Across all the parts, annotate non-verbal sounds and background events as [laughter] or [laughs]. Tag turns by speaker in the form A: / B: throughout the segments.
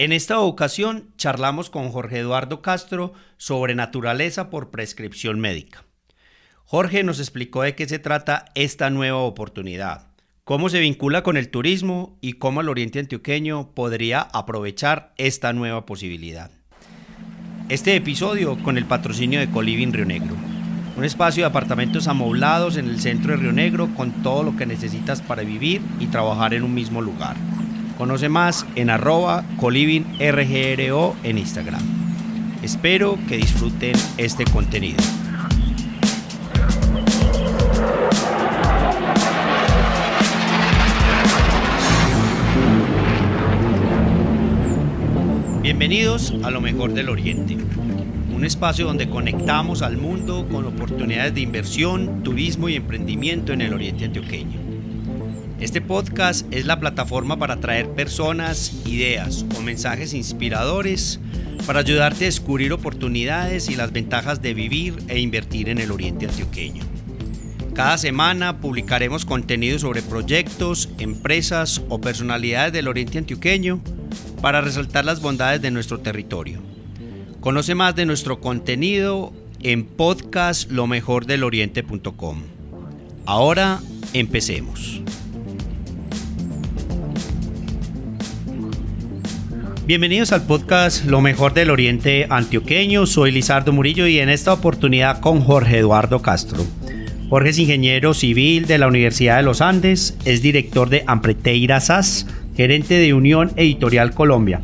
A: En esta ocasión charlamos con Jorge Eduardo Castro sobre naturaleza por prescripción médica. Jorge nos explicó de qué se trata esta nueva oportunidad, cómo se vincula con el turismo y cómo el Oriente Antioqueño podría aprovechar esta nueva posibilidad. Este episodio con el patrocinio de Coliving Río Negro, un espacio de apartamentos amoblados en el centro de Río Negro con todo lo que necesitas para vivir y trabajar en un mismo lugar. Conoce más en arroba en Instagram. Espero que disfruten este contenido. Bienvenidos a lo mejor del Oriente, un espacio donde conectamos al mundo con oportunidades de inversión, turismo y emprendimiento en el Oriente Antioqueño. Este podcast es la plataforma para traer personas, ideas o mensajes inspiradores para ayudarte a descubrir oportunidades y las ventajas de vivir e invertir en el Oriente Antioqueño. Cada semana publicaremos contenido sobre proyectos, empresas o personalidades del Oriente Antioqueño para resaltar las bondades de nuestro territorio. Conoce más de nuestro contenido en podcastlomejordeloriente.com. Ahora empecemos. Bienvenidos al podcast Lo mejor del Oriente Antioqueño. Soy Lizardo Murillo y en esta oportunidad con Jorge Eduardo Castro. Jorge es ingeniero civil de la Universidad de los Andes, es director de Ampreteira SAS, gerente de Unión Editorial Colombia.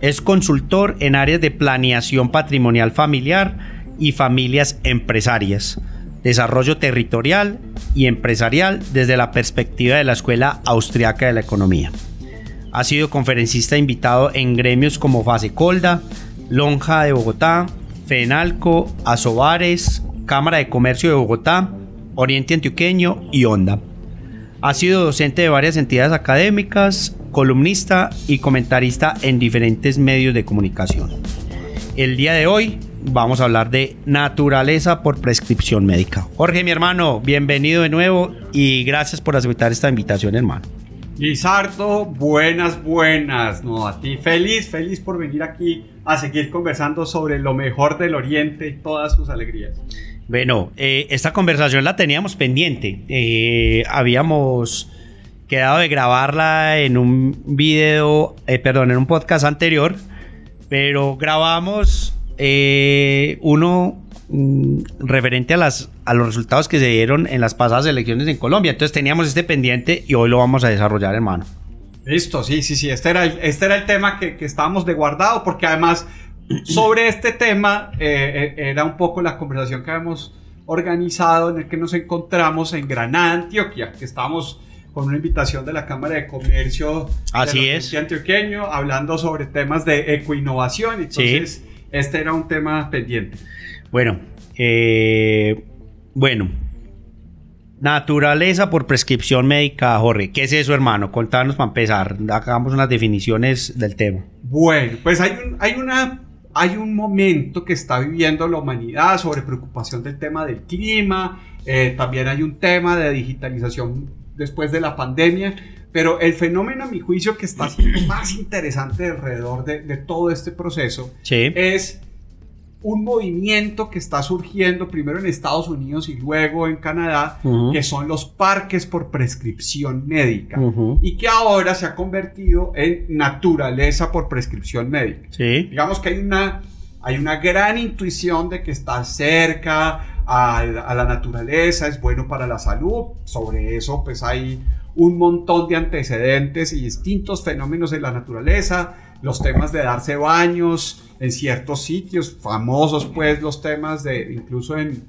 A: Es consultor en áreas de planeación patrimonial familiar y familias empresarias, desarrollo territorial y empresarial desde la perspectiva de la Escuela Austriaca de la Economía. Ha sido conferencista invitado en gremios como Fase Colda, Lonja de Bogotá, FENALCO, Asobares, Cámara de Comercio de Bogotá, Oriente Antioqueño y Onda. Ha sido docente de varias entidades académicas, columnista y comentarista en diferentes medios de comunicación. El día de hoy vamos a hablar de naturaleza por prescripción médica. Jorge, mi hermano, bienvenido de nuevo y gracias por aceptar esta invitación, hermano.
B: Lizardo, buenas, buenas. No, a ti feliz, feliz por venir aquí a seguir conversando sobre lo mejor del Oriente y todas sus alegrías.
A: Bueno, eh, esta conversación la teníamos pendiente. Eh, habíamos quedado de grabarla en un video, eh, perdón, en un podcast anterior, pero grabamos uno Mm, referente a, las, a los resultados que se dieron en las pasadas elecciones en Colombia. Entonces teníamos este pendiente y hoy lo vamos a desarrollar, hermano.
B: Listo, sí, sí, sí. Este era el, este era el tema que, que estábamos de guardado, porque además [clears throat] sobre este tema eh, eh, era un poco la conversación que habíamos organizado en el que nos encontramos en Granada, Antioquia, que estábamos con una invitación de la Cámara de Comercio
A: Así es.
B: antioqueño hablando sobre temas de ecoinnovación. Entonces, este era un tema pendiente.
A: Bueno, eh, bueno. Naturaleza por prescripción médica, Jorge. ¿Qué es eso, hermano? Contanos para empezar. Hagamos unas definiciones del tema.
B: Bueno, pues hay un, hay una, hay un momento que está viviendo la humanidad sobre preocupación del tema del clima. Eh, también hay un tema de digitalización después de la pandemia. Pero el fenómeno, a mi juicio, que está siendo más interesante alrededor de, de todo este proceso es un movimiento que está surgiendo primero en Estados Unidos y luego en Canadá, que son los parques por prescripción médica. Y que ahora se ha convertido en naturaleza por prescripción médica. Digamos que hay una, hay una gran intuición de que está cerca a, a la naturaleza, es bueno para la salud, sobre eso pues hay un montón de antecedentes y distintos fenómenos en la naturaleza, los temas de darse baños en ciertos sitios, famosos pues los temas de, incluso en,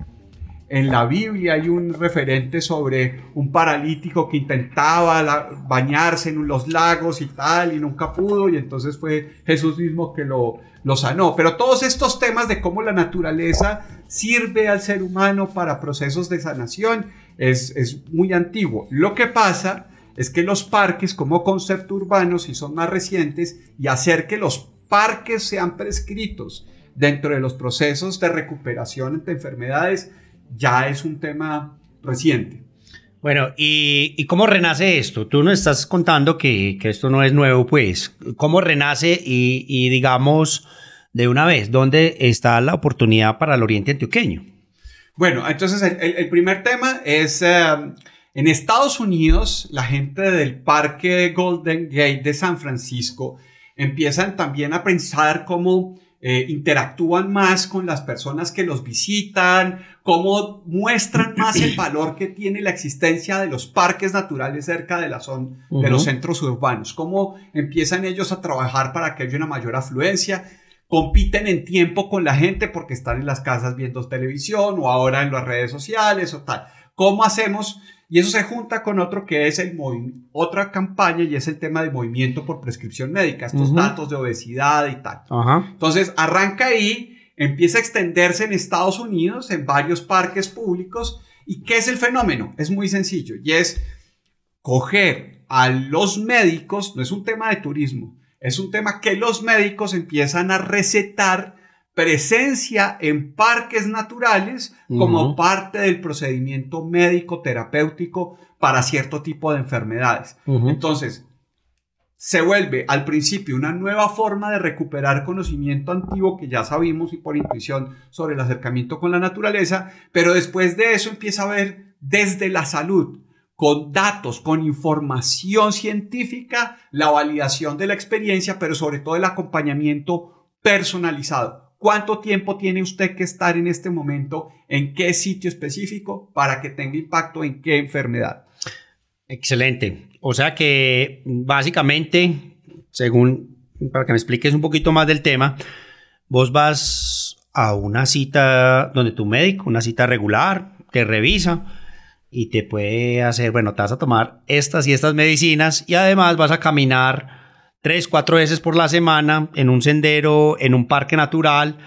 B: en la Biblia hay un referente sobre un paralítico que intentaba bañarse en los lagos y tal y nunca pudo y entonces fue Jesús mismo que lo, lo sanó. Pero todos estos temas de cómo la naturaleza sirve al ser humano para procesos de sanación es, muy antiguo. Lo que pasa es que los parques como concepto urbano, si son más recientes, y hacer que los parques sean prescritos dentro de los procesos de recuperación ante enfermedades, ya es un tema reciente.
A: Bueno, ¿y, cómo renace esto? Tú nos estás contando que, esto no es nuevo, pues. ¿Cómo renace y, digamos, de una vez, dónde está la oportunidad para el Oriente Antioqueño?
B: Bueno, entonces el, primer tema es, eh, en Estados Unidos, la gente del Parque Golden Gate de San Francisco empiezan también a pensar cómo eh, interactúan más con las personas que los visitan, cómo muestran más el valor que tiene la existencia de los parques naturales cerca de la zona, de los centros urbanos, cómo empiezan ellos a trabajar para que haya una mayor afluencia, compiten en tiempo con la gente porque están en las casas viendo televisión o ahora en las redes sociales o tal. ¿Cómo hacemos y eso se junta con otro que es el otra campaña y es el tema de movimiento por prescripción médica, estos datos de obesidad y tal. Entonces arranca ahí, empieza a extenderse en Estados Unidos, en varios parques públicos. ¿Y qué es el fenómeno? Es muy sencillo y es coger a los médicos, no es un tema de turismo, es un tema que los médicos empiezan a recetar presencia en parques naturales como parte del procedimiento médico terapéutico para cierto tipo de enfermedades. Entonces, se vuelve al principio una nueva forma de recuperar conocimiento antiguo que ya sabíamos y por intuición sobre el acercamiento con la naturaleza, pero después de eso empieza a ver desde la salud, con datos, con información científica, la validación de la experiencia, pero sobre todo el acompañamiento personalizado. ¿Cuánto tiempo tiene usted que estar en este momento en qué sitio específico para que tenga impacto en qué enfermedad?
A: Excelente. O sea que básicamente, según, para que me expliques un poquito más del tema, vos vas a una cita donde tu médico, una cita regular, te revisa y te puede hacer, bueno, te vas a tomar estas y estas medicinas y además vas a caminar tres, cuatro veces por la semana en un sendero, en un parque natural,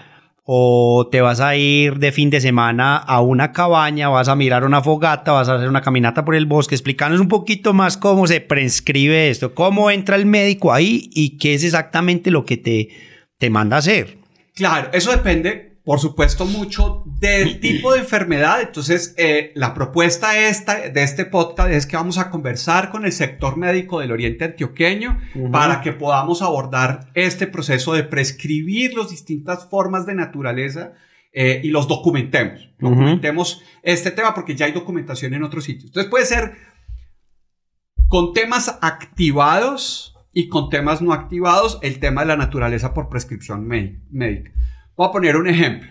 A: o te vas a ir de fin de semana a una cabaña, vas a mirar una fogata, vas a hacer una caminata por el bosque. Explícanos un poquito más cómo se prescribe esto, cómo entra el médico ahí y qué es exactamente lo que te, te manda hacer.
B: Claro, eso depende por supuesto, mucho del tipo de enfermedad. Entonces, eh, la propuesta esta, de este podcast es que vamos a conversar con el sector médico del Oriente Antioqueño para que podamos abordar este proceso de prescribir las distintas formas de naturaleza eh, y los documentemos. Documentemos este tema porque ya hay documentación en otros sitios. Entonces, puede ser con temas activados y con temas no activados el tema de la naturaleza por prescripción médica. Voy a poner un ejemplo.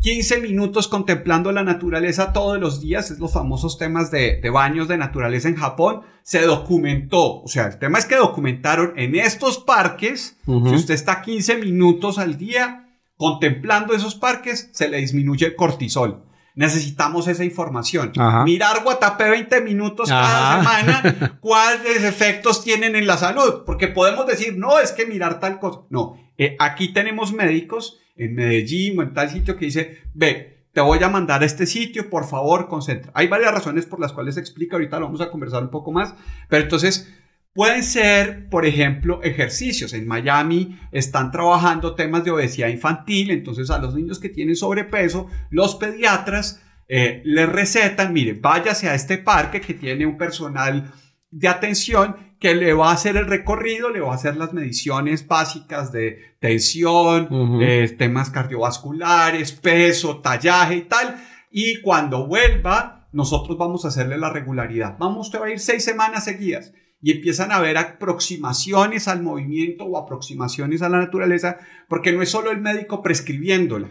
B: 15 minutos contemplando la naturaleza todos los días, es los famosos temas de, baños de naturaleza en Japón, se documentó, o sea, el tema es que documentaron en estos parques, si usted está 15 minutos al día contemplando esos parques, se le disminuye el cortisol. Necesitamos esa información. Mirar Guatapé 20 minutos cada semana, [laughs] cuáles efectos tienen en la salud, porque podemos decir, no, es que mirar tal cosa. No, eh, aquí tenemos médicos en Medellín o en tal sitio que dice, ve, te voy a mandar a este sitio, por favor, concentra. Hay varias razones por las cuales se explica, ahorita lo vamos a conversar un poco más, pero entonces pueden ser, por ejemplo, ejercicios. En Miami están trabajando temas de obesidad infantil, entonces a los niños que tienen sobrepeso, los pediatras eh, les recetan, mire, váyase a este parque que tiene un personal de atención que le va a hacer el recorrido, le va a hacer las mediciones básicas de tensión, eh, temas cardiovasculares, peso, tallaje y tal. Y cuando vuelva, nosotros vamos a hacerle la regularidad. Vamos, usted va a ir seis semanas seguidas y empiezan a ver aproximaciones al movimiento o aproximaciones a la naturaleza, porque no es solo el médico prescribiéndola,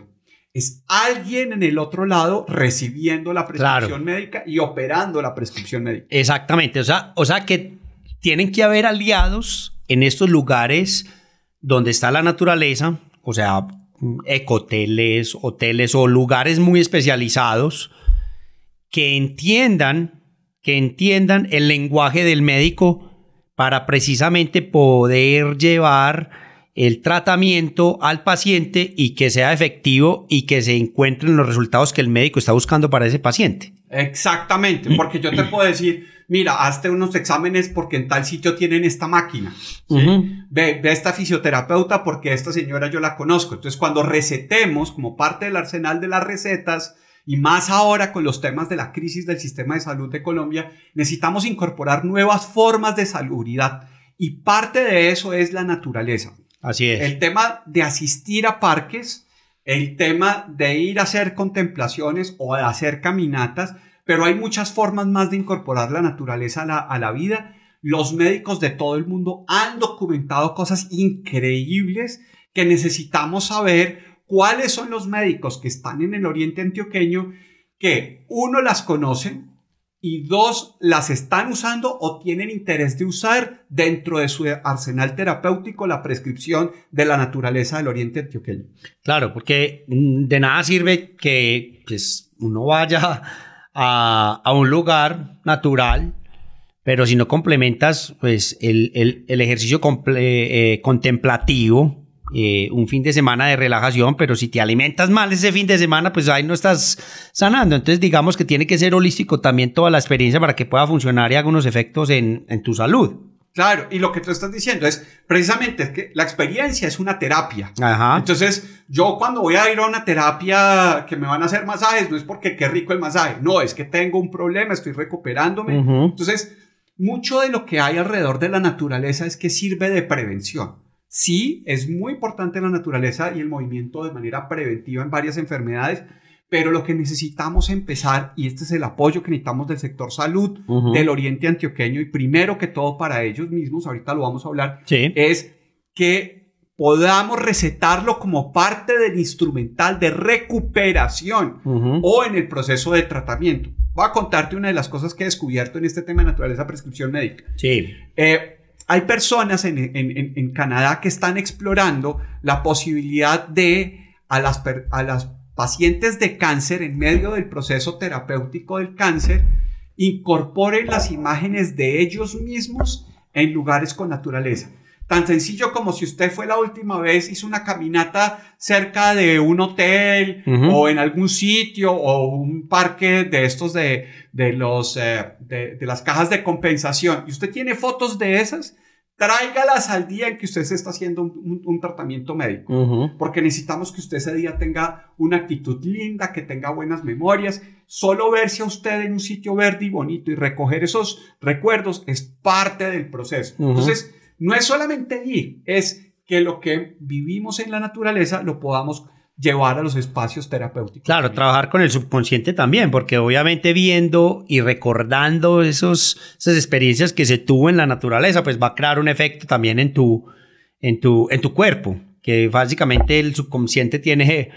B: es alguien en el otro lado recibiendo la prescripción médica y operando la prescripción médica.
A: Exactamente, o sea, o sea que tienen que haber aliados en estos lugares donde está la naturaleza, o sea, ecoteles, hoteles o lugares muy especializados que entiendan, que entiendan el lenguaje del médico para precisamente poder llevar el tratamiento al paciente y que sea efectivo y que se encuentren los resultados que el médico está buscando para ese paciente.
B: Exactamente, porque yo te puedo decir, mira, hazte unos exámenes porque en tal sitio tienen esta máquina. ve, ve esta fisioterapeuta porque esta señora yo la conozco. Entonces, cuando recetemos como parte del arsenal de las recetas, y más ahora con los temas de la crisis del sistema de salud de Colombia, necesitamos incorporar nuevas formas de salubridad y parte de eso es la naturaleza.
A: Así es.
B: El tema de asistir a parques, el tema de ir a hacer contemplaciones o de hacer caminatas, pero hay muchas formas más de incorporar la naturaleza a la, a la vida. Los médicos de todo el mundo han documentado cosas increíbles que necesitamos saber cuáles son los médicos que están en el oriente antioqueño que uno las conocen y dos las están usando o tienen interés de usar dentro de su arsenal terapéutico la prescripción de la naturaleza del oriente antioqueño.
A: Claro, porque mm, de nada sirve que pues, uno vaya a, un lugar natural, pero si no complementas pues, el, ejercicio eh, contemplativo, eh, un fin de semana de relajación, pero si te alimentas mal ese fin de semana, pues ahí no estás sanando. Entonces digamos que tiene que ser holístico también toda la experiencia para que pueda funcionar y haga unos efectos en, tu salud.
B: Claro, y lo que tú estás diciendo es precisamente que la experiencia es una terapia. Ajá. Entonces, yo cuando voy a ir a una terapia que me van a hacer masajes, no es porque qué rico el masaje, no, es que tengo un problema, estoy recuperándome. Entonces, mucho de lo que hay alrededor de la naturaleza es que sirve de prevención. Sí, es muy importante la naturaleza y el movimiento de manera preventiva en varias enfermedades, pero lo que necesitamos empezar, y este es el apoyo que necesitamos del sector salud del oriente antioqueño, y primero que todo para ellos mismos, ahorita lo vamos a hablar, es que podamos recetarlo como parte del instrumental de recuperación o en el proceso de tratamiento. Voy a contarte una de las cosas que he descubierto en este tema de naturaleza prescripción médica.
A: Sí.
B: Eh, hay personas en, Canadá que están explorando la posibilidad de a las, a las pacientes de cáncer en medio del proceso terapéutico del cáncer incorporen las imágenes de ellos mismos en lugares con naturaleza. Tan sencillo como si usted fue la última vez, hizo una caminata cerca de un hotel o en algún sitio o un parque de estos de, de los, eh, de, las cajas de compensación y usted tiene fotos de esas, tráigalas al día en que usted se está haciendo un, tratamiento médico. Porque necesitamos que usted ese día tenga una actitud linda, que tenga buenas memorias. Solo verse a usted en un sitio verde y bonito y recoger esos recuerdos es parte del proceso. Entonces, no es solamente ir, es que lo que vivimos en la naturaleza lo podamos llevar a los espacios terapéuticos.
A: Claro, trabajar con el subconsciente también, porque obviamente viendo y recordando esos, esas experiencias que se tuvo en la naturaleza, pues va a crear un efecto también en tu, en tu, en tu cuerpo, que básicamente el subconsciente tiene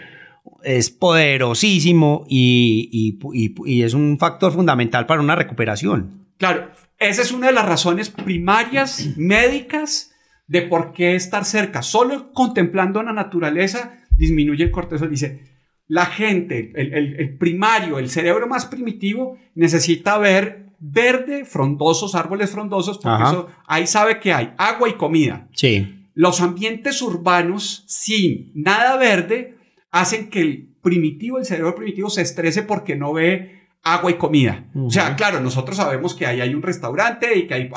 A: es poderosísimo y, y, y, es un factor fundamental para una recuperación.
B: Claro, esa es una de las razones primarias [clears throat] médicas de por qué estar cerca. Solo contemplando la naturaleza disminuye el cortisol. Dice, la gente, el, primario, el cerebro más primitivo, necesita ver verde, frondosos, árboles frondosos, porque eso, ahí sabe que hay agua y comida.
A: Sí.
B: Los ambientes urbanos sin nada verde hacen que el primitivo, el cerebro primitivo, se estrese porque no ve agua y comida. O sea, claro, nosotros sabemos que ahí hay un restaurante y que hay,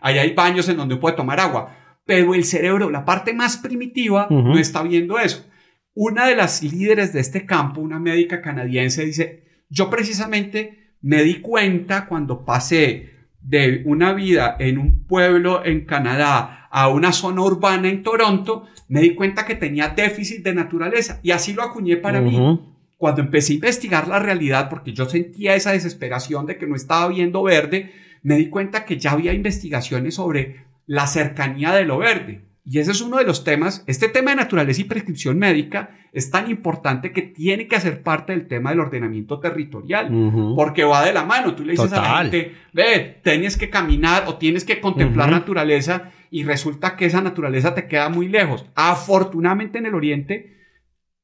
B: hay, hay, baños en donde puede tomar agua, pero el cerebro, la parte más primitiva, no está viendo eso. Una de las líderes de este campo, una médica canadiense, dice, yo precisamente me di cuenta cuando pasé de una vida en un pueblo en Canadá a una zona urbana en Toronto, me di cuenta que tenía déficit de naturaleza y así lo acuñé para mí cuando empecé a investigar la realidad, porque yo sentía esa desesperación de que no estaba viendo verde, me di cuenta que ya había investigaciones sobre la cercanía de lo verde. Y ese es uno de los temas, este tema de naturaleza y prescripción médica es tan importante que tiene que hacer parte del tema del ordenamiento territorial, porque va de la mano. Tú le dices a la gente, ve, tienes que caminar o tienes que contemplar naturaleza y resulta que esa naturaleza te queda muy lejos. Afortunadamente en el oriente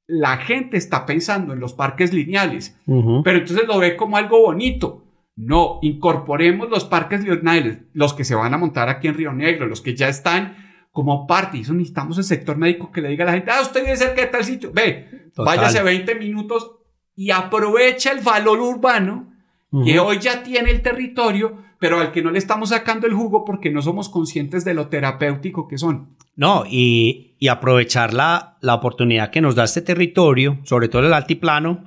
B: la gente está pensando en los parques lineales, pero entonces lo ve como algo bonito. No, incorporemos los parques lineales, los que se van a montar aquí en Río Negro, los que ya están como parte. Y eso necesitamos el sector médico que le diga a la gente, ah, usted vive cerca de tal sitio, ve, váyase 20 minutos y aprovecha el valor urbano que hoy ya tiene el territorio, pero al que no le estamos sacando el jugo porque no somos conscientes de lo terapéutico que son.
A: No, y, aprovechar la, la, oportunidad que nos da este territorio, sobre todo el altiplano,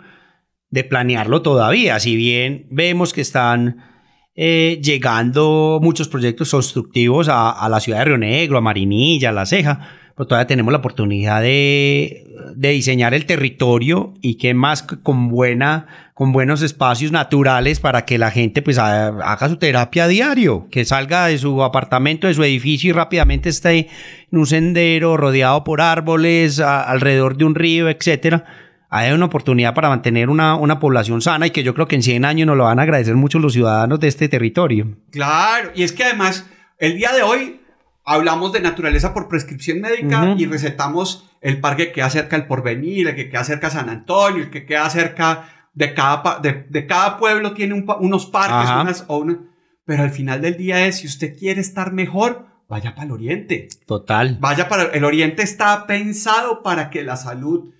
A: de planearlo todavía, si bien vemos que están eh, llegando muchos proyectos constructivos a, la ciudad de Río Negro, a Marinilla, a La Ceja, pero todavía tenemos la oportunidad de, diseñar el territorio y que más con buena, con buenos espacios naturales para que la gente pues haga su terapia a diario, que salga de su apartamento, de su edificio y rápidamente esté en un sendero rodeado por árboles, alrededor de un río, etcétera hay una oportunidad para mantener una, una, población sana y que yo creo que en 100 años nos lo van a agradecer mucho los ciudadanos de este territorio.
B: Claro, y es que además el día de hoy hablamos de naturaleza por prescripción médica y recetamos el parque que queda cerca del Porvenir, el que queda cerca de San Antonio, el que queda cerca de cada, de, de cada pueblo tiene unos parques, unas, o una, pero al final del día es, si usted quiere estar mejor, vaya para el oriente.
A: Total.
B: Vaya para el oriente está pensado para que la salud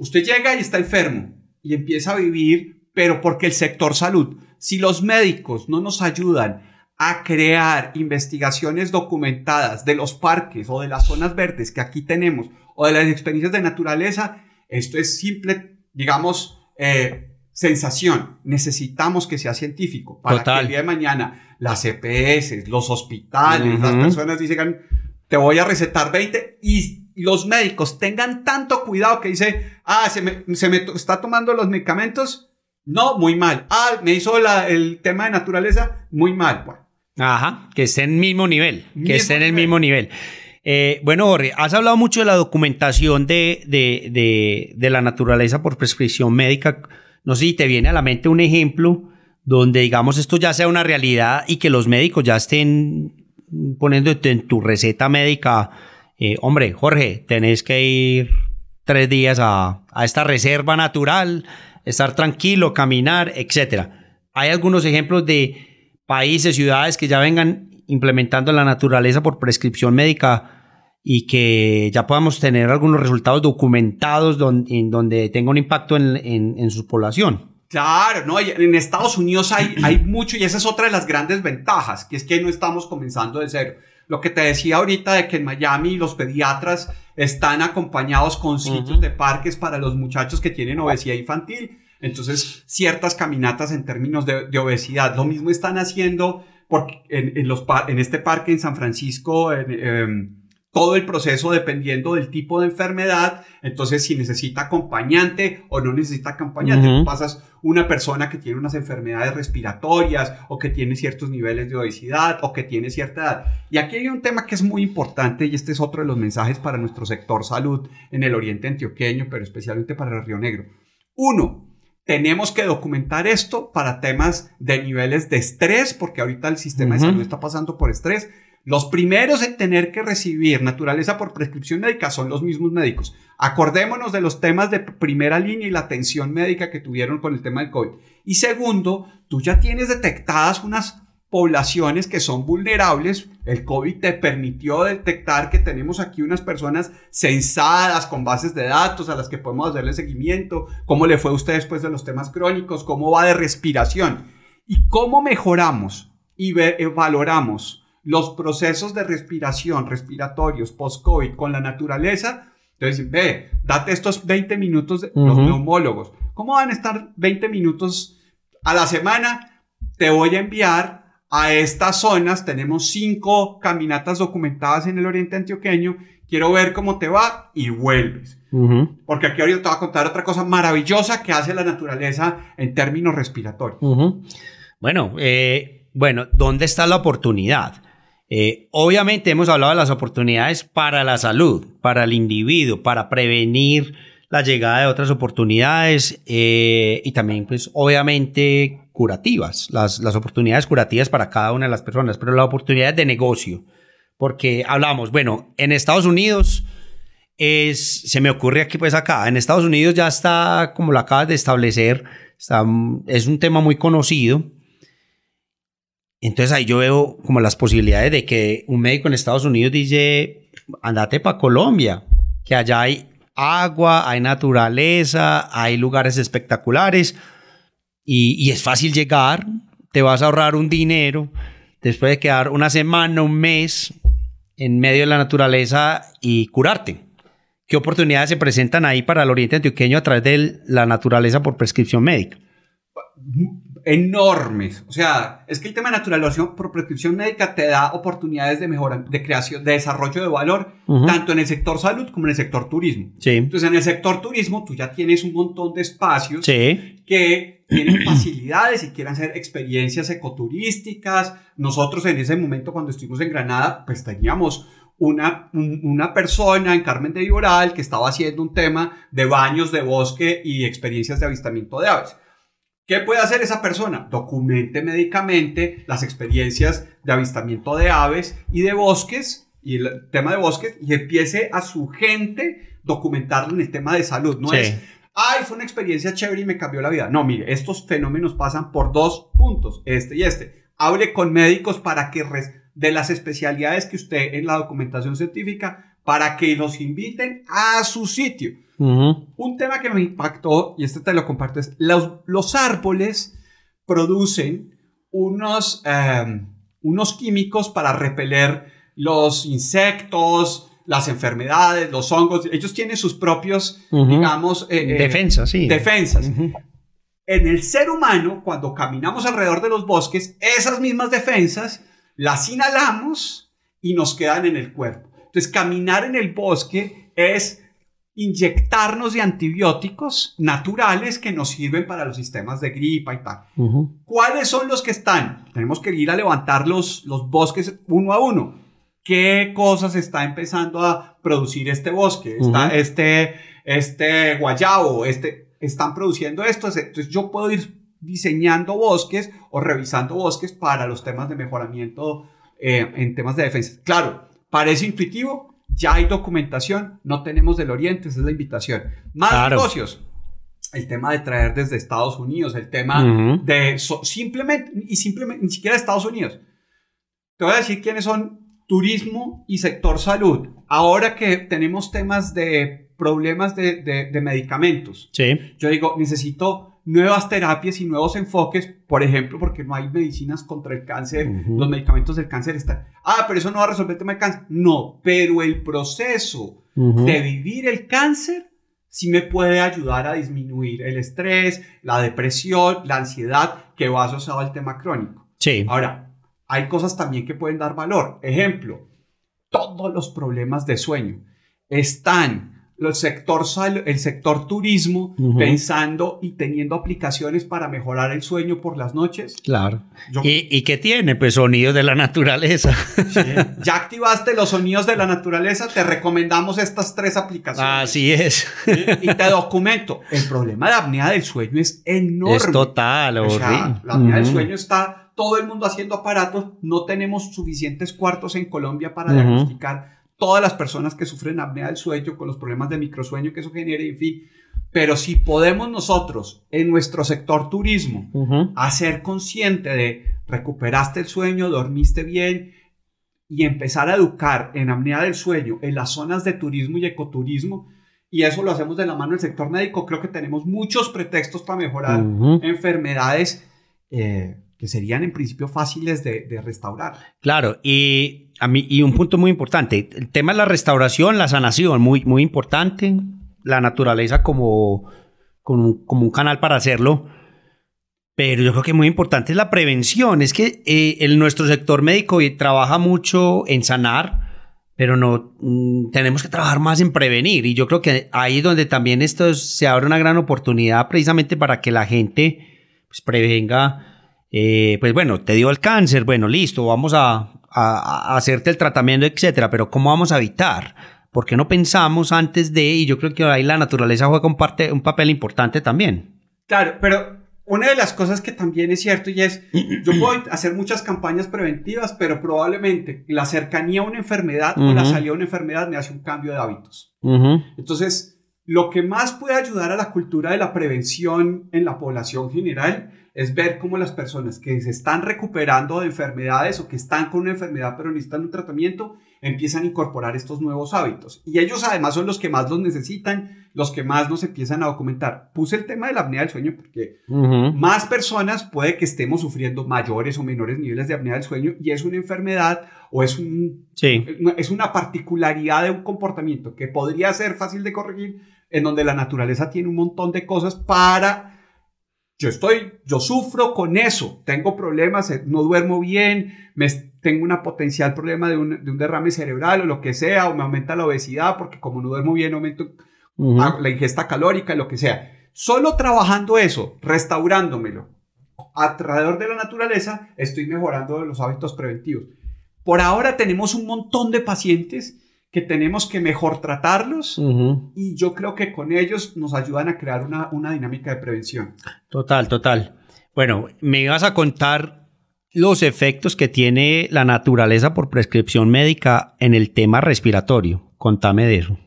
B: Usted llega y está enfermo y empieza a vivir, pero porque el sector salud, si los médicos no nos ayudan a crear investigaciones documentadas de los parques o de las zonas verdes que aquí tenemos o de las experiencias de naturaleza, esto es simple, digamos, eh, sensación. Necesitamos que sea científico para que el día de mañana las EPS, los hospitales, las personas digan, te voy a recetar 20 y los médicos tengan tanto cuidado que dice, ah, se me, está tomando los medicamentos, no, muy mal. Ah, me hizo el tema de naturaleza, muy mal.
A: Ajá, que esté en el mismo nivel, que esté en el mismo nivel. Eh, bueno, Jorge, has hablado mucho de la documentación de, de, la naturaleza por prescripción médica. No sé si te viene a la mente un ejemplo donde, digamos, esto ya sea una realidad y que los médicos ya estén poniendo en tu receta médica hombre, Jorge, tenéis que ir tres días a, esta reserva natural, estar tranquilo, caminar, etc. Hay algunos ejemplos de países, ciudades que ya vengan implementando la naturaleza por prescripción médica y que ya podamos tener algunos resultados documentados en donde tenga un impacto en, su población.
B: Claro, no, en Estados Unidos hay, hay mucho y esa es otra de las grandes ventajas, que es que no estamos comenzando de cero lo que te decía ahorita de que en Miami los pediatras están acompañados con sitios de parques para los muchachos que tienen obesidad infantil. Entonces, ciertas caminatas en términos de, obesidad. Lo mismo están haciendo porque en, los, en este parque en San Francisco, en, em, todo el proceso dependiendo del tipo de enfermedad. Entonces, si necesita acompañante o no necesita acompañante, tú pasas una persona que tiene unas enfermedades respiratorias o que tiene ciertos niveles de obesidad o que tiene cierta edad. Y aquí hay un tema que es muy importante y este es otro de los mensajes para nuestro sector salud en el oriente antioqueño, pero especialmente para el Río Negro. Uno, tenemos que documentar esto para temas de niveles de estrés, porque ahorita el sistema de salud está pasando por estrés los primeros en tener que recibir naturaleza por prescripción médica son los mismos médicos. Acordémonos de los temas de primera línea y la atención médica que tuvieron con el tema del COVID. Y segundo, tú ya tienes detectadas unas poblaciones que son vulnerables. El COVID te permitió detectar que tenemos aquí unas personas censadas con bases de datos a las que podemos hacerle seguimiento, cómo le fue a usted después de los temas crónicos, cómo va de respiración y cómo mejoramos y valoramos los procesos de respiración, respiratorios, post-COVID con la naturaleza, entonces, ve, date estos 20 minutos, de, los neumólogos. ¿Cómo van a estar 20 minutos a la semana? Te voy a enviar a estas zonas. Tenemos cinco caminatas documentadas en el oriente antioqueño. Quiero ver cómo te va y vuelves. Porque aquí ahorita te voy a contar otra cosa maravillosa que hace la naturaleza en términos respiratorios.
A: Bueno, eh, bueno, ¿dónde está la oportunidad? Eh, obviamente hemos hablado de las oportunidades para la salud, para el individuo, para prevenir la llegada de otras oportunidades eh, y también pues obviamente curativas, las, las oportunidades curativas para cada una de las personas, pero las oportunidades de negocio, porque hablamos, bueno, en Estados Unidos es, se me ocurre aquí pues acá, en Estados Unidos ya está, como lo acabas de establecer, es un tema muy conocido, entonces ahí yo veo como las posibilidades de que un médico en Estados Unidos dice, andate para Colombia, que allá hay agua, hay naturaleza, hay lugares espectaculares y, es fácil llegar, te vas a ahorrar un dinero, después de quedar una semana, un mes en medio de la naturaleza y curarte ¿Qué oportunidades se presentan ahí para el Oriente Antioqueño a través de la naturaleza por prescripción médica?
B: Enormes. O sea, es que el tema de naturalización por prescripción médica te da oportunidades de mejora, de creación, de desarrollo de valor, tanto en el sector salud como en el sector turismo.
A: Sí.
B: Entonces, en el sector turismo, tú ya tienes un montón de espacios que tienen [clears throat] facilidades y quieren hacer experiencias ecoturísticas. Nosotros en ese momento, cuando estuvimos en Granada, pues teníamos una, una persona en Carmen de Viboral que estaba haciendo un tema de baños de bosque y experiencias de avistamiento de aves. ¿Qué puede hacer esa persona? Documente médicamente las experiencias de avistamiento de aves y de bosques y el tema de bosques y empiece a su gente documentarlo en el tema de salud. No es, ay, fue una experiencia chévere y me cambió la vida. No, mire, estos fenómenos pasan por dos puntos, este y este. Hable con médicos para que de las especialidades que usted en la documentación científica para que los inviten a su sitio. Un tema que me impactó, y este te lo comparto, es los, los árboles producen unos, em, unos químicos para repeler los insectos, las enfermedades, los hongos. Ellos tienen sus propios, digamos...
A: Eh, eh, defensas, sí.
B: Defensas. En el ser humano, cuando caminamos alrededor de los bosques, esas mismas defensas las inhalamos y nos quedan en el cuerpo. Entonces, caminar en el bosque es inyectarnos de antibióticos naturales que nos sirven para los sistemas de gripa y tal. ¿Cuáles son los que están? Tenemos que ir a levantar los, los bosques uno a uno. ¿Qué cosas está empezando a producir este bosque? Está este, este guayabo, este, están produciendo esto. Entonces yo puedo ir diseñando bosques o revisando bosques para los temas de mejoramiento eh, en temas de defensa. Claro, parece intuitivo, ya hay documentación, no tenemos del Oriente, esa es la invitación. Más negocios. El tema de traer desde Estados Unidos, el tema de simplemente, y simplemente, ni siquiera Estados Unidos. Te voy a decir quiénes son turismo y sector salud. Ahora que tenemos temas de problemas de, de medicamentos,
A: sí.
B: yo digo, necesito nuevas terapias y nuevos enfoques, por ejemplo, porque no hay medicinas contra el cáncer, los medicamentos del cáncer están. Ah, pero eso no va a resolver el tema del cáncer. No, pero el proceso de vivir el cáncer sí me puede ayudar a disminuir el estrés, la depresión, la ansiedad que va asociado al tema crónico.
A: Sí.
B: Ahora, hay cosas también que pueden dar valor. Ejemplo, todos los problemas de sueño están el sector, el sector turismo pensando y teniendo aplicaciones para mejorar el sueño por las noches.
A: Claro. ¿Y, qué tiene? Pues sonidos de la naturaleza. [laughs]
B: Ya activaste los sonidos de la naturaleza, te recomendamos estas tres aplicaciones.
A: Así es.
B: Y te documento. El problema de apnea del sueño es enorme.
A: Es total, o
B: sea, La apnea del sueño está todo el mundo haciendo aparatos. No tenemos suficientes cuartos en Colombia para diagnosticar todas las personas que sufren apnea del sueño, con los problemas de microsueño que eso genera, en fin. Pero si podemos nosotros, en nuestro sector turismo, hacer consciente de recuperaste el sueño, dormiste bien y empezar a educar en apnea del sueño en las zonas de turismo y ecoturismo, y eso lo hacemos de la mano del sector médico, creo que tenemos muchos pretextos para mejorar enfermedades. Eh, que serían en principio fáciles de, restaurar.
A: Claro, y, a mí, y un punto muy importante, el tema de la restauración, la sanación, muy, muy importante, la naturaleza como, como, un canal para hacerlo, pero yo creo que muy importante es la prevención, es que eh, nuestro sector médico trabaja mucho en sanar, pero no mm, tenemos que trabajar más en prevenir, y yo creo que ahí es donde también esto se abre una gran oportunidad precisamente para que la gente pues, prevenga eh, pues bueno, te dio el cáncer, bueno, listo, vamos a, hacerte el tratamiento, etcétera, pero ¿cómo vamos a evitar? ¿Por qué no pensamos antes de? Y yo creo que ahí la naturaleza juega un, parte, un papel importante también.
B: Claro, pero una de las cosas que también es cierto y es, [clears throat] yo puedo hacer muchas campañas preventivas, pero probablemente la cercanía a una enfermedad o la salida a una enfermedad me hace un cambio de hábitos. Entonces, lo que más puede ayudar a la cultura de la prevención en la población general es ver cómo las personas que se están recuperando de enfermedades o que están con una enfermedad pero necesitan un tratamiento, empiezan a incorporar estos nuevos hábitos. Y ellos además son los que más los necesitan, los que más nos empiezan a documentar. Puse el tema de la apnea del sueño porque más personas puede que estemos sufriendo mayores o menores niveles de apnea del sueño y es una enfermedad o es, un, es una particularidad de un comportamiento que podría ser fácil de corregir, en donde la naturaleza tiene un montón de cosas para yo estoy, yo sufro con eso, tengo problemas, eh, no duermo bien, me, tengo una potencial problema de un, de un, derrame cerebral o lo que sea, o me aumenta la obesidad porque como no duermo bien aumento la ingesta calórica, lo que sea. Solo trabajando eso, restaurándomelo alrededor de la naturaleza, estoy mejorando los hábitos preventivos. Por ahora tenemos un montón de pacientes que tenemos que mejor tratarlos y yo creo que con ellos nos ayudan a crear una, una dinámica de prevención.
A: Total, total. Bueno, me ibas a contar los efectos que tiene la naturaleza por prescripción médica en el tema respiratorio. Contame de eso.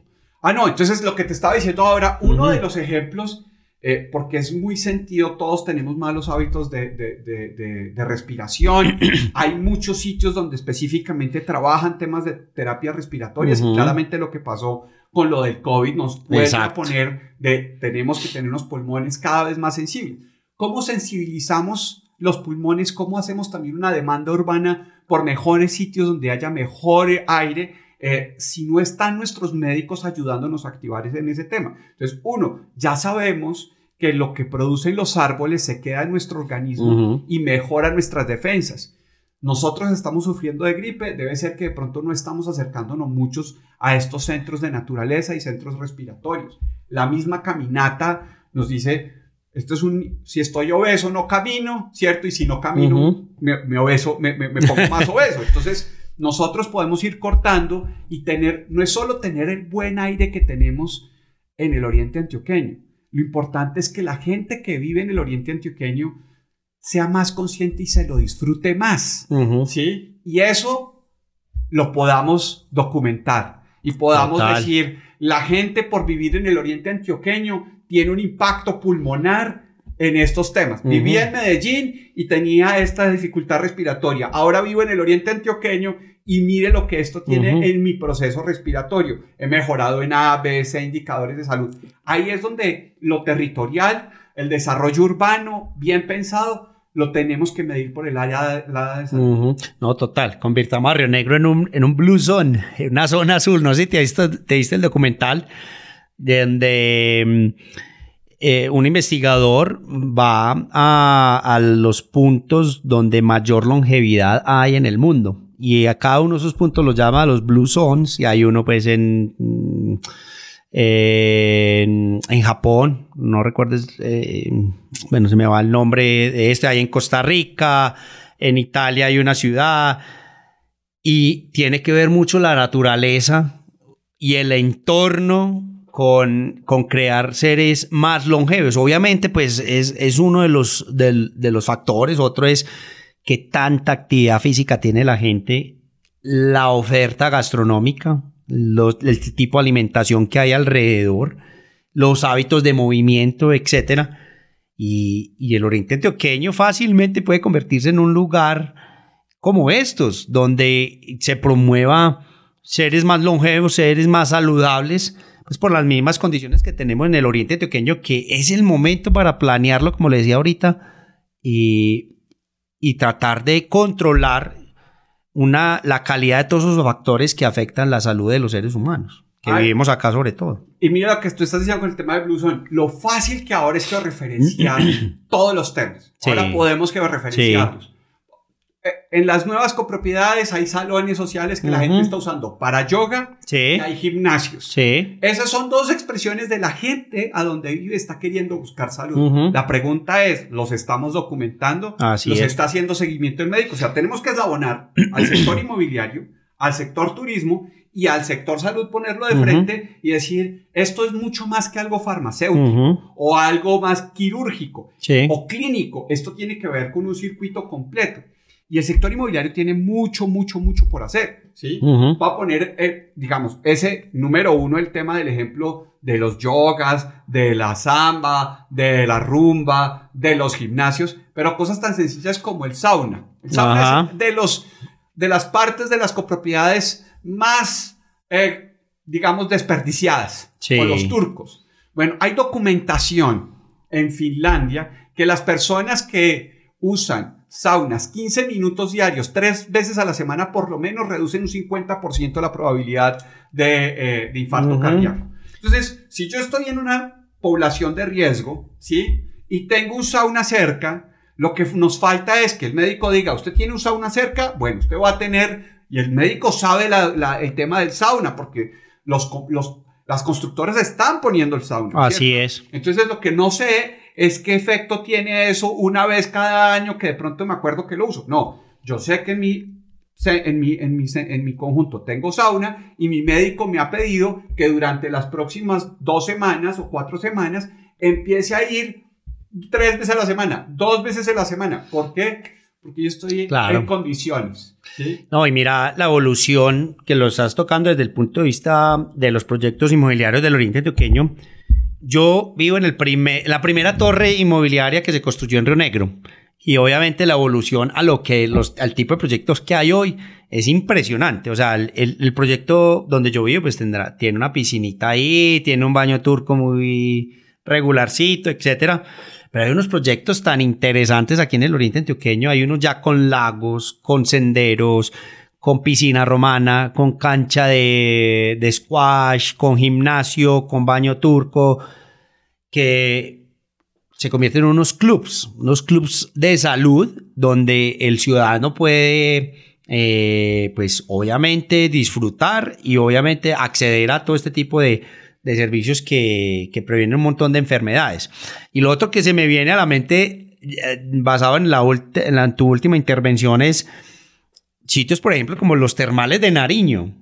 B: Ah, no, entonces lo que te estaba diciendo ahora, uno de los ejemplos eh, porque es muy sentido, todos tenemos malos hábitos de, de, de, respiración. [clears throat] Hay muchos sitios donde específicamente trabajan temas de terapias respiratorias y claramente lo que pasó con lo del COVID nos puede poner de tenemos que tener unos pulmones cada vez más sensibles. ¿Cómo sensibilizamos los pulmones? ¿Cómo hacemos también una demanda urbana por mejores sitios donde haya mejor aire? Eh, si no están nuestros médicos ayudándonos a activar en ese tema. Entonces, uno, ya sabemos que lo que producen los árboles se queda en nuestro organismo y mejora nuestras defensas. Nosotros estamos sufriendo de gripe, debe ser que de pronto no estamos acercándonos muchos a estos centros de naturaleza y centros respiratorios. La misma caminata nos dice, esto es un, si estoy obeso no camino, ¿cierto? Y si no camino, me, obeso, me, me, pongo más [laughs] obeso. Entonces, nosotros podemos ir cortando y tener, no es solo tener el buen aire que tenemos en el oriente antioqueño, lo importante es que la gente que vive en el oriente antioqueño sea más consciente y se lo disfrute más, ¿sí? Y eso lo podamos documentar y podamos decir, la gente por vivir en el oriente antioqueño tiene un impacto pulmonar en estos temas. Vivía en Medellín y tenía esta dificultad respiratoria. Ahora vivo en el oriente antioqueño y mire lo que esto tiene en mi proceso respiratorio. He mejorado en A, B, C indicadores de salud. Ahí es donde lo territorial, el desarrollo urbano, bien pensado, lo tenemos que medir por el área de, salud.
A: No, total. Convirtamos a Río Negro en un, en un blue zone, en una zona azul. No sé si te te viste el documental donde mm, eh, un investigador va a, los puntos donde mayor longevidad hay en el mundo. Y a cada uno de esos puntos los llama los Blue Zones. Y hay uno pues en, en, Japón, no recuerdes, eh, bueno, se me va el nombre de este, hay en Costa Rica, en Italia hay una ciudad. Y tiene que ver mucho la naturaleza y el entorno con, con, crear seres más longevos. Obviamente, pues es, es uno de los, de, de los factores. Otro es qué tanta actividad física tiene la gente, la oferta gastronómica, el tipo de alimentación que hay alrededor, los hábitos de movimiento, etc. Y, y, el oriente antioqueño fácilmente puede convertirse en un lugar como estos, donde se promueva seres más longevos, seres más saludables, pues por las mismas condiciones que tenemos en el oriente antioqueño, que es el momento para planearlo, como le decía ahorita, y y tratar de controlar una, la calidad de todos esos factores que afectan la salud de los seres humanos, que vivimos acá sobre todo.
B: Y mira lo que tú estás diciendo con el tema de Blue Zone, lo fácil que ahora es que referenciar [clears throat] todos los temas. Ahora podemos que referenciarlos. Eh, en las nuevas copropiedades hay salones sociales que la gente está usando para yoga y hay gimnasios.
A: Sí.
B: Esas son dos expresiones de la gente a donde vive está queriendo buscar salud. La pregunta es, ¿los estamos documentando?
A: Así
B: ¿Los está haciendo seguimiento el médico? O sea, tenemos que eslabonar al [clears throat] sector inmobiliario, al sector turismo y al sector salud ponerlo de frente y decir, esto es mucho más que algo farmacéutico o algo más quirúrgico o clínico. Esto tiene que ver con un circuito completo. Y el sector inmobiliario tiene mucho, mucho, mucho por hacer, ¿sí? Va a poner, eh, digamos, ese número uno, el tema del ejemplo de los yogas, de la samba, de la rumba, de los gimnasios, pero cosas tan sencillas como el sauna. El sauna es de, los, de las partes de las copropiedades más, eh, digamos, desperdiciadas por los turcos. Bueno, hay documentación en Finlandia que las personas que usan saunas 15 minutos diarios, tres veces a la semana por lo menos, reducen un 50% la probabilidad de, eh, infarto cardíaco. Entonces, si yo estoy en una población de riesgo, ¿sí? Y tengo un sauna cerca, lo que nos falta es que el médico diga, usted tiene un sauna cerca, bueno, usted va a tener, y el médico sabe el tema del sauna, porque los, las constructoras están poniendo el sauna.
A: Así es.
B: Entonces, lo que no sé es qué efecto tiene eso una vez cada año que de pronto me acuerdo que lo uso. No, yo sé que en mi, en mi, en mi, en mi conjunto tengo sauna y mi médico me ha pedido que durante las próximas dos semanas o cuatro semanas empiece a ir tres veces a la semana, dos veces a la semana. ¿Por qué? Porque yo estoy en condiciones.
A: No, y mira la evolución que lo estás tocando desde el punto de vista de los proyectos inmobiliarios del Oriente Antioqueño yo vivo en el la primera torre inmobiliaria que se construyó en Río Negro. Y obviamente la evolución a lo que al tipo de proyectos que hay hoy es impresionante. O sea, el, el, proyecto donde yo vivo, pues tendrá, tiene una piscinita ahí, tiene un baño turco muy regularcito, etcétera. Pero hay unos proyectos tan interesantes aquí en el Oriente Antioqueño. Hay unos ya con lagos, con senderos, con piscina romana, con cancha de, squash, con gimnasio, con baño turco, que se convierten en unos clubs, unos clubs de salud donde el ciudadano puede, eh, pues obviamente disfrutar y obviamente acceder a todo este tipo de, servicios que, previenen un montón de enfermedades. Y lo otro que se me viene a la mente, eh, basado en, la, en tu última intervención, es sitios, por ejemplo, como los termales de Nariño.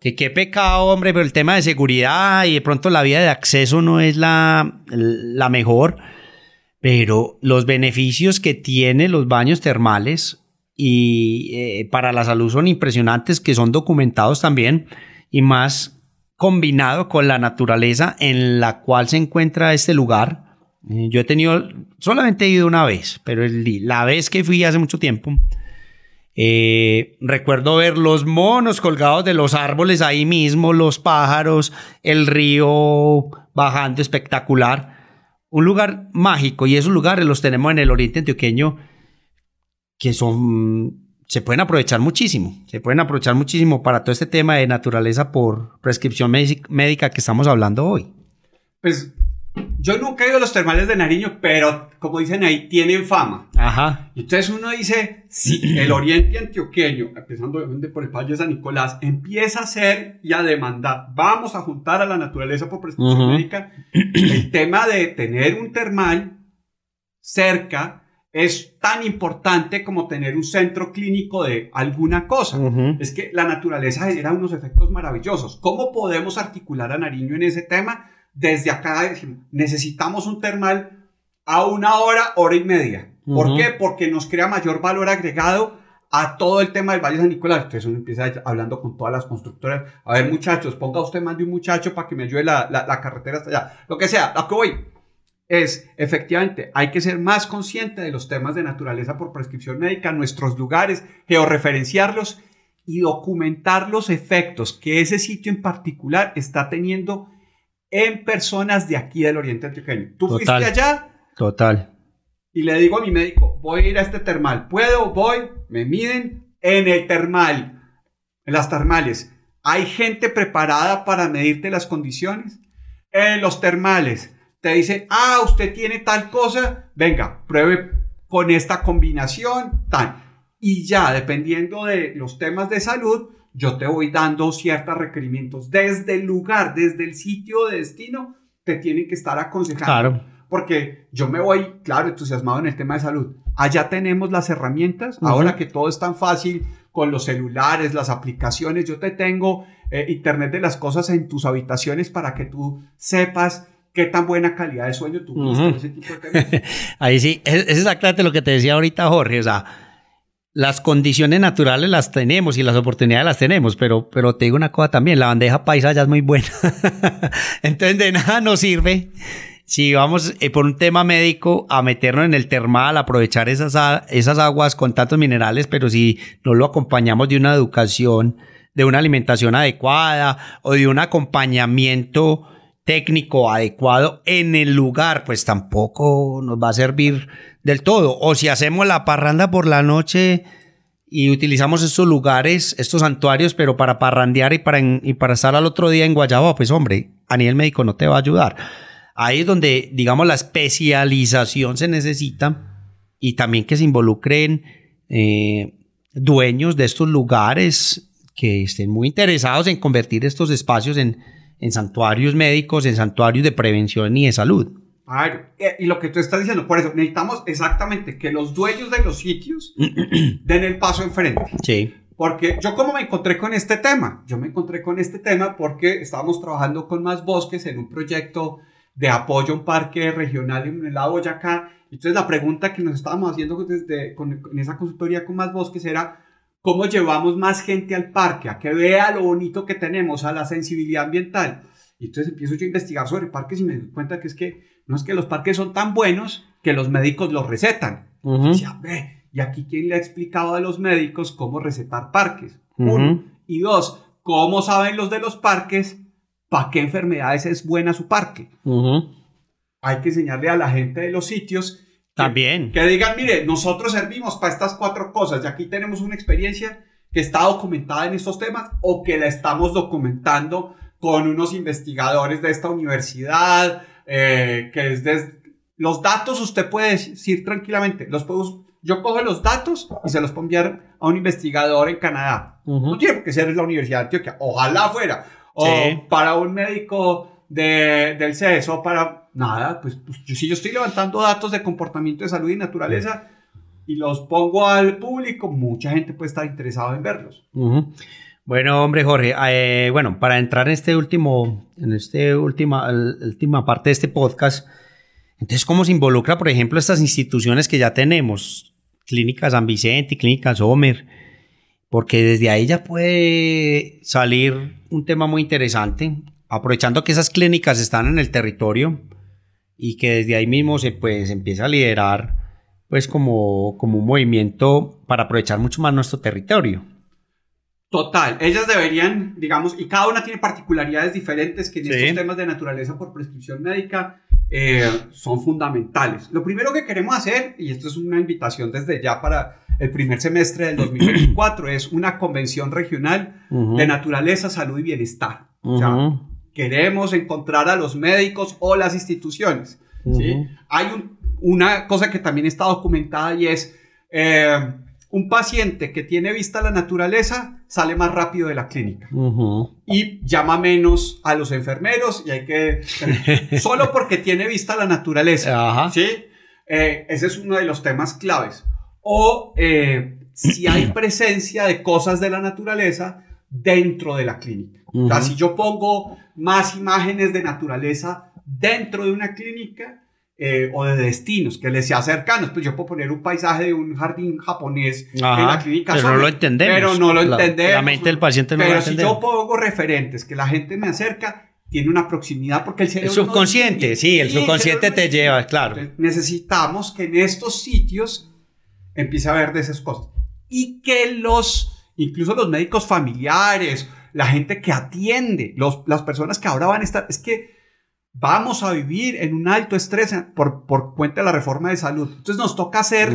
A: Que qué pecado, hombre, pero el tema de seguridad y de pronto la vía de acceso no es la, la mejor, pero los beneficios que tienen los baños termales y eh, para la salud son impresionantes, que son documentados también y más combinado con la naturaleza en la cual se encuentra este lugar. Eh, yo he tenido, solamente ido una vez, pero la vez que fui hace mucho tiempo, eh, recuerdo ver los monos colgados de los árboles ahí mismo, los pájaros, el río bajando espectacular. Un lugar mágico y esos lugares los tenemos en el oriente antioqueño que son se pueden aprovechar muchísimo, se pueden aprovechar muchísimo para todo este tema de naturaleza por prescripción médica que estamos hablando hoy.
B: Pues yo nunca he ido a los termales de Nariño, pero como dicen ahí, tienen fama. Ajá. entonces uno dice, si el oriente antioqueño, empezando por el Valle de San Nicolás, empieza a hacer y a demandar, vamos a juntar a la naturaleza por prescripción médica, el tema de tener un termal cerca es tan importante como tener un centro clínico de alguna cosa. Es que la naturaleza genera unos efectos maravillosos. ¿Cómo podemos articular a Nariño en ese tema? Desde acá necesitamos un termal a una hora, hora y media. ¿Por qué? Porque nos crea mayor valor agregado a todo el tema del Valle San Nicolás. Entonces uno empieza hablando con todas las constructoras. A ver, muchachos, ponga usted más de un muchacho para que me ayude la, la, carretera hasta allá. Lo que sea, lo que voy es, efectivamente, hay que ser más consciente de los temas de naturaleza por prescripción médica, nuestros lugares, georreferenciarlos y documentar los efectos que ese sitio en particular está teniendo en personas de aquí del Oriente Antioqueño. Tú fuiste allá.
A: Total.
B: Y le digo a mi médico, voy a ir a este termal. ¿Puedo? Voy. Me miden en el termal. En las termales. ¿Hay gente preparada para medirte las condiciones? En los termales. Te dicen, ah, usted tiene tal cosa. Venga, pruebe con esta combinación. Tal. Y ya, dependiendo de los temas de salud, yo te voy dando ciertos requerimientos desde el lugar, desde el sitio de destino, te tienen que estar aconsejando. Claro. Porque yo me voy, claro, entusiasmado en el tema de salud. Allá tenemos las herramientas, ahora que todo es tan fácil con los celulares, las aplicaciones, yo te tengo eh, Internet de las cosas en tus habitaciones para que tú sepas qué tan buena calidad de sueño tú [laughs]
A: Ahí sí, es, es exactamente lo que te decía ahorita Jorge, o sea, las condiciones naturales las tenemos y las oportunidades las tenemos, pero, pero te digo una cosa también, la bandeja paisa ya es muy buena. [laughs] Entonces de nada nos sirve si vamos eh, por un tema médico a meternos en el termal, aprovechar esas, esas aguas con tantos minerales, pero si no lo acompañamos de una educación de una alimentación adecuada o de un acompañamiento técnico adecuado en el lugar, pues tampoco nos va a servir del todo. O si hacemos la parranda por la noche y utilizamos estos lugares, estos santuarios, pero para parrandear y para, y para estar al otro día en Guayaba, pues hombre, a nivel médico no te va a ayudar. Ahí es donde, digamos, la especialización se necesita y también que se involucren eh, dueños de estos lugares que estén muy interesados en convertir estos espacios en, en santuarios médicos, en santuarios de prevención y de salud.
B: Eh, y lo que tú estás diciendo, por eso necesitamos exactamente que los dueños de los sitios [clears throat] den el paso enfrente.
A: Sí.
B: Porque yo como me encontré con este tema, yo me encontré con este tema porque estábamos trabajando con más bosques en un proyecto de apoyo a un parque regional en lado Boyacá. Entonces la pregunta que nos estábamos haciendo desde, con, esa consultoría con más bosques era cómo llevamos más gente al parque, a que vea lo bonito que tenemos, a la sensibilidad ambiental. Y entonces empiezo yo a investigar sobre parques y me doy cuenta que es que no es que los parques son tan buenos que los médicos los recetan. y, aquí quién le ha explicado a los médicos cómo recetar parques. Uno. Y dos, ¿cómo saben los de los parques para qué enfermedades es buena su parque? Hay que enseñarle a la gente de los sitios.
A: También.
B: Que, digan, mire, nosotros servimos para estas cuatro cosas y aquí tenemos una experiencia que está documentada en estos temas o que la estamos documentando con unos investigadores de esta universidad, eh, que es los datos usted puede decir tranquilamente, los puedo, yo cojo los datos y se los puedo enviar a un investigador en Canadá. No tiene por qué ser la Universidad de Antioquia, ojalá fuera. O para un médico de, del CESO, para nada, pues, pues si yo estoy levantando datos de comportamiento de salud y naturaleza y los pongo al público, mucha gente puede estar interesada en verlos.
A: Bueno, hombre, Jorge, eh, bueno, para entrar en este último, en este última, última parte de este podcast, entonces, ¿cómo se involucra, por ejemplo, estas instituciones que ya tenemos? Clínica San Vicente, Clínica Sommer, porque desde ahí ya puede salir un tema muy interesante, aprovechando que esas clínicas están en el territorio y que desde ahí mismo se pues empieza a liderar pues como, como un movimiento para aprovechar mucho más nuestro territorio.
B: Total, ellas deberían, digamos, y cada una tiene particularidades diferentes que en estos temas de naturaleza por prescripción médica eh, son fundamentales. Lo primero que queremos hacer, y esto es una invitación desde ya para el primer semestre del 2024, es una convención regional de naturaleza, salud y bienestar. queremos encontrar a los médicos o las instituciones. ¿sí? Hay una cosa que también está documentada y es... Eh, un paciente que tiene vista a la naturaleza sale más rápido de la clínica. Y llama menos a los enfermeros y hay que [laughs] solo porque tiene vista a la naturaleza sí eh, ese es uno de los temas claves. O eh, si hay [clears throat] presencia de cosas de la naturaleza dentro de la clínica. O sea si yo pongo más imágenes de naturaleza dentro de una clínica eh, o de destinos que les sea cercanos. Pues yo puedo poner un paisaje de un jardín japonés en la clínica.
A: Pero no lo entendemos.
B: Pero no lo entendemos.
A: La mente del paciente no
B: pero
A: lo
B: si yo pongo referentes que la gente me acerca, tiene una proximidad porque el cerebro...
A: El subconsciente, sí, el subconsciente te lleva, claro.
B: necesitamos que en estos sitios empiece a ver de esas cosas. Y que los, incluso los médicos familiares, la gente que atiende, los, las personas que ahora van a estar, es que vamos a vivir en un alto estrés por, por cuenta de la reforma de salud. Entonces nos toca ser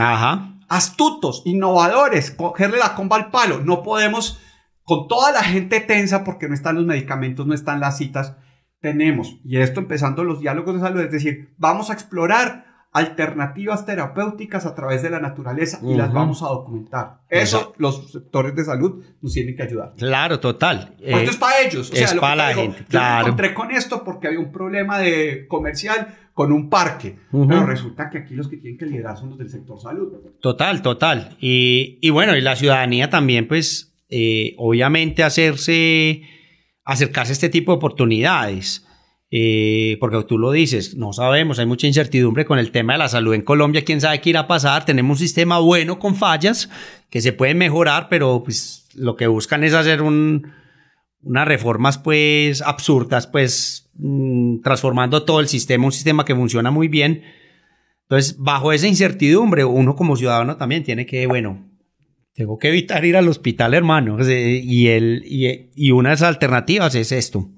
B: astutos, innovadores, cogerle la comba al palo. No podemos, con toda la gente tensa porque no están los medicamentos, no están las citas, tenemos, y esto empezando los diálogos de salud, es decir, vamos a explorar alternativas terapéuticas a través de la naturaleza y las vamos a documentar. Eso los sectores de salud nos tienen que ayudar.
A: Claro, total.
B: esto es para ellos.
A: es para la gente. Claro.
B: Me encontré con esto porque había un problema de comercial con un parque, pero resulta que aquí los que tienen que liderar son los del sector salud.
A: Total, total. Y, y bueno, y la ciudadanía también, pues, eh, obviamente hacerse, acercarse a este tipo de oportunidades. Eh, porque tú lo dices, no sabemos, hay mucha incertidumbre con el tema de la salud en Colombia, quién sabe qué irá a pasar, tenemos un sistema bueno con fallas que se pueden mejorar, pero pues lo que buscan es hacer un, unas reformas pues absurdas, pues mm, transformando todo el sistema, un sistema que funciona muy bien. Entonces, bajo esa incertidumbre, uno como ciudadano también tiene que, bueno, Tengo que evitar ir al hospital, hermano. Y, el, y, y una de las alternativas es esto.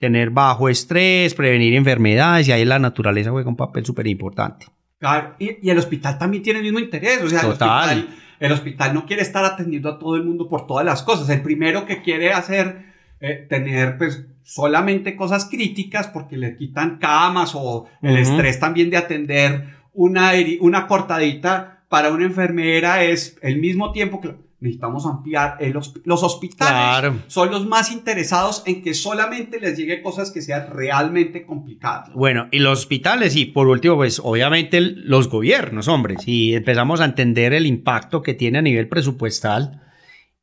A: Tener bajo estrés, prevenir enfermedades y ahí la naturaleza juega un papel súper importante.
B: Claro, y, y, el hospital también tiene el mismo interés. O sea, El, hospital, el hospital no quiere estar atendiendo a todo el mundo por todas las cosas. El primero que quiere hacer, eh, tener pues solamente cosas críticas porque le quitan camas o el estrés también de atender una, una cortadita para una enfermera es el mismo tiempo que necesitamos ampliar. los hospitales son los más interesados en que solamente les llegue cosas que sean realmente complicadas.
A: Bueno, y los hospitales, y por último, pues obviamente los gobiernos, hombre, si empezamos a entender el impacto que tiene a nivel presupuestal,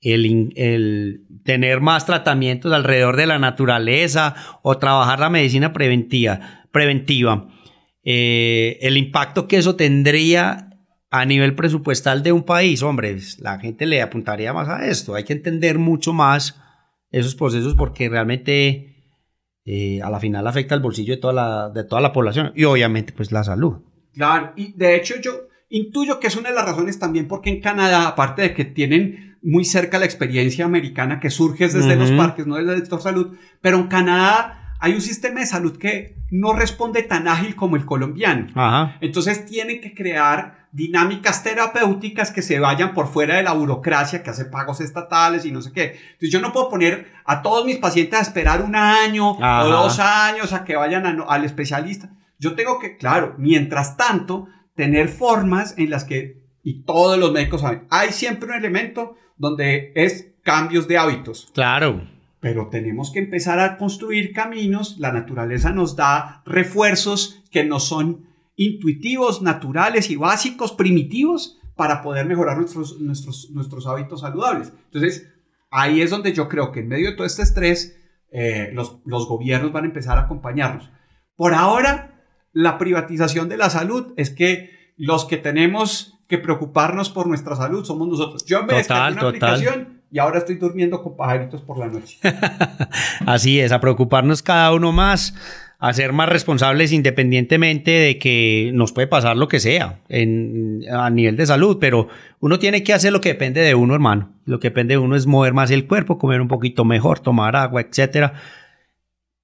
A: el, el, tener más tratamientos alrededor de la naturaleza o trabajar la medicina preventiva, preventiva eh, el impacto que eso tendría a nivel presupuestal de un país, hombre, la gente le apuntaría más a esto. Hay que entender mucho más esos procesos porque realmente eh, a la final afecta el bolsillo de toda, la, de toda la población y obviamente pues la salud.
B: Claro, y de hecho yo intuyo que es una de las razones también porque en Canadá, aparte de que tienen muy cerca la experiencia americana que surge desde los parques, no desde el sector salud, pero en Canadá hay un sistema de salud que no responde tan ágil como el colombiano. Entonces tienen que crear dinámicas terapéuticas que se vayan por fuera de la burocracia que hace pagos estatales y no sé qué. Entonces yo no puedo poner a todos mis pacientes a esperar un año o dos años a que vayan al especialista. Yo tengo que, claro, mientras tanto, tener formas en las que, y todos los médicos saben, hay siempre un elemento donde es cambios de hábitos.
A: Claro
B: pero tenemos que empezar a construir caminos. La naturaleza nos da refuerzos que no son intuitivos, naturales y básicos, primitivos, para poder mejorar nuestros, nuestros, nuestros hábitos saludables. Entonces, ahí es donde yo creo que en medio de todo este estrés, eh, los, los gobiernos van a empezar a acompañarnos. Por ahora, la privatización de la salud es que los que tenemos que preocuparnos por nuestra salud somos nosotros. Yo me total, una aplicación y ahora estoy durmiendo con pajaritos por la noche. [laughs]
A: Así es, a preocuparnos cada uno más, a ser más responsables independientemente de que nos puede pasar lo que sea en, a nivel de salud, pero uno tiene que hacer lo que depende de uno, hermano. Lo que depende de uno es mover más el cuerpo, comer un poquito mejor, tomar agua, etcétera.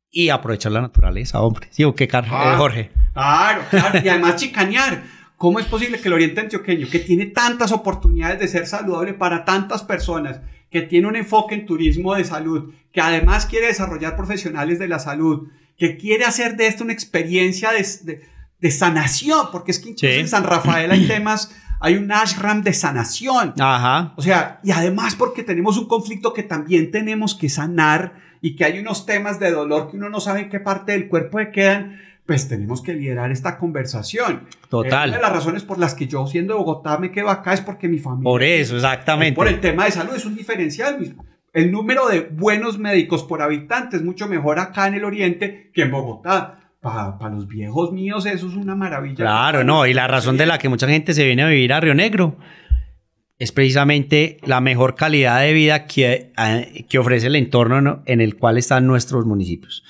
A: Y aprovechar la naturaleza, hombre. ¿Sí o qué, ah, Jorge?
B: Claro, claro. Y además chicanear. ¿Cómo es posible que el Oriente Antioqueño, que tiene tantas oportunidades de ser saludable para tantas personas, que tiene un enfoque en turismo de salud, que además quiere desarrollar profesionales de la salud, que quiere hacer de esto una experiencia de, sanación, porque es que incluso en San Rafael hay [clears throat] temas, hay un ashram de sanación. Ajá. O sea, y además porque tenemos un conflicto que también tenemos que sanar y que hay unos temas de dolor que uno no sabe en qué parte del cuerpo le quedan pues tenemos que liderar esta conversación.
A: Total.
B: una de las razones por las que yo, siendo de Bogotá, me quedo acá es porque mi familia.
A: Por eso, exactamente.
B: Por el tema de salud, es un diferencial. El número de buenos médicos por habitante es mucho mejor acá en el oriente que en Bogotá. Para los viejos míos, eso es una maravilla.
A: Claro, no, y la razón de la que mucha gente se viene a vivir a Río Negro es precisamente la mejor calidad de vida que, eh, que ofrece el entorno en el cual están nuestros municipios.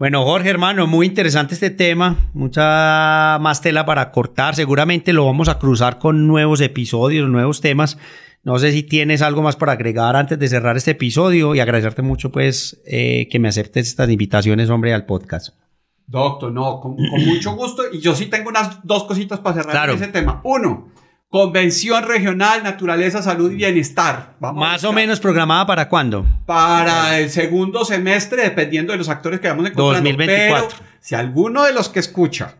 A: Bueno, Jorge, hermano, muy interesante este tema, mucha más tela para cortar, seguramente lo vamos a cruzar con nuevos episodios, nuevos temas. No sé si tienes algo más para agregar antes de cerrar este episodio y agradecerte mucho pues eh, que me aceptes estas invitaciones, hombre, al podcast.
B: Doctor, no, con, mucho gusto. Y yo sí tengo unas dos cositas para cerrar ese tema. Uno, Convención Regional Naturaleza, Salud y Bienestar.
A: Más o menos programada para cuándo?
B: Para el segundo semestre, dependiendo de los actores que vamos encontrando. 2024. Pero si alguno de los que escucha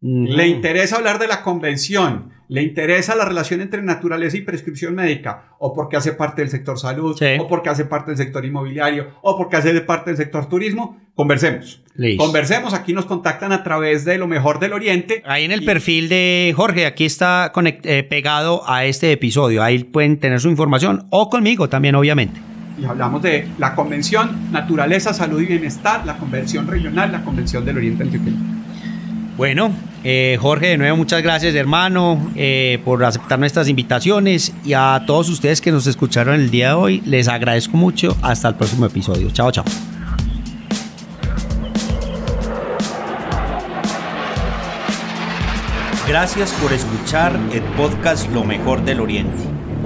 B: le interesa hablar de la convención, le interesa la relación entre naturaleza y prescripción médica, o porque hace parte del sector salud, o porque hace parte del sector inmobiliario, o porque hace parte del sector turismo, conversemos. Conversemos, aquí nos contactan a través de lo mejor del Oriente.
A: Ahí en el perfil de Jorge, aquí está eh, pegado a este episodio, ahí pueden tener su información, o conmigo también, obviamente.
B: Y hablamos de la convención Naturaleza, Salud y Bienestar, la convención regional, la convención del Oriente Antioqueño.
A: Bueno, eh, Jorge, de nuevo muchas gracias hermano eh, por aceptar nuestras invitaciones y a todos ustedes que nos escucharon el día de hoy, les agradezco mucho. Hasta el próximo episodio. Chao, chao. Gracias por escuchar el podcast Lo mejor del Oriente.